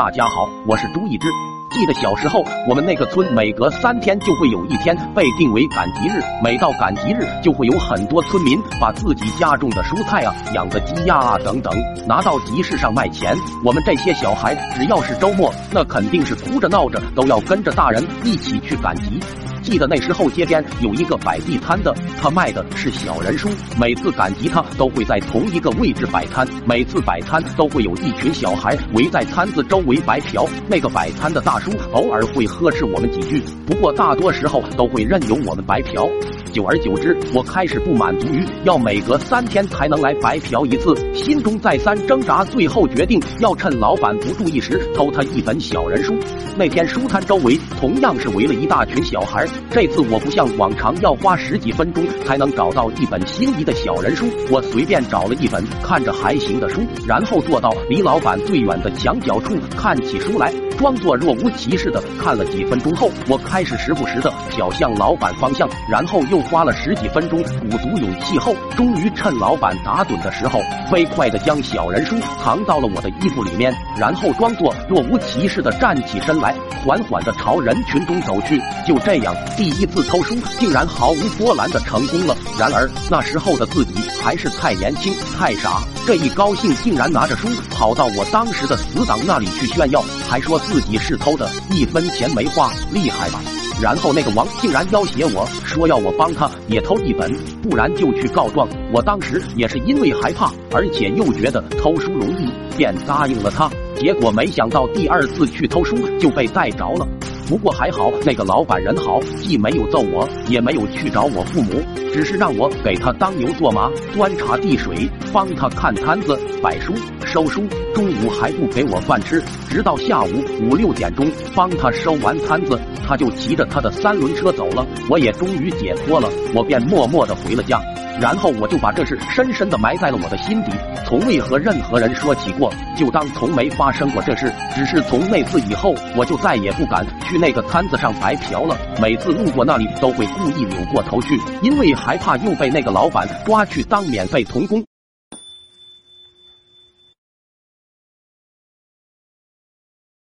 大家好，我是朱一之。记得小时候，我们那个村每隔三天就会有一天被定为赶集日。每到赶集日，就会有很多村民把自己家种的蔬菜啊、养的鸡鸭啊等等拿到集市上卖钱。我们这些小孩，只要是周末，那肯定是哭着闹着都要跟着大人一起去赶集。记得那时候街边有一个摆地摊的，他卖的是小人书。每次赶集，他都会在同一个位置摆摊。每次摆摊都会有一群小孩围在摊子周围白嫖。那个摆摊的大叔偶尔会呵斥我们几句，不过大多时候都会任由我们白嫖。久而久之，我开始不满足于要每隔三天才能来白嫖一次，心中再三挣扎，最后决定要趁老板不注意时偷他一本小人书。那天书摊周围同样是围了一大群小孩，这次我不像往常要花十几分钟才能找到一本心仪的小人书，我随便找了一本看着还行的书，然后坐到离老板最远的墙角处看起书来。装作若无其事的看了几分钟后，我开始时不时的瞟向老板方向，然后又花了十几分钟鼓足勇气后，终于趁老板打盹的时候，飞快的将小人书藏到了我的衣服里面，然后装作若无其事的站起身来，缓缓的朝人群中走去。就这样，第一次偷书竟然毫无波澜的成功了。然而那时候的自己还是太年轻太傻，这一高兴竟然拿着书跑到我当时的死党那里去炫耀，还说。自己是偷的，一分钱没花，厉害吧？然后那个王竟然要挟我说要我帮他也偷一本，不然就去告状。我当时也是因为害怕，而且又觉得偷书容易，便答应了他。结果没想到第二次去偷书就被逮着了。不过还好，那个老板人好，既没有揍我，也没有去找我父母，只是让我给他当牛做马，端茶递水，帮他看摊子、摆书、收书。中午还不给我饭吃，直到下午五六点钟，帮他收完摊子，他就骑着他的三轮车走了。我也终于解脱了，我便默默的回了家。然后我就把这事深深的埋在了我的心底，从未和任何人说起过，就当从没发生过这事。只是从那次以后，我就再也不敢去那个摊子上白嫖了。每次路过那里，都会故意扭过头去，因为害怕又被那个老板抓去当免费童工。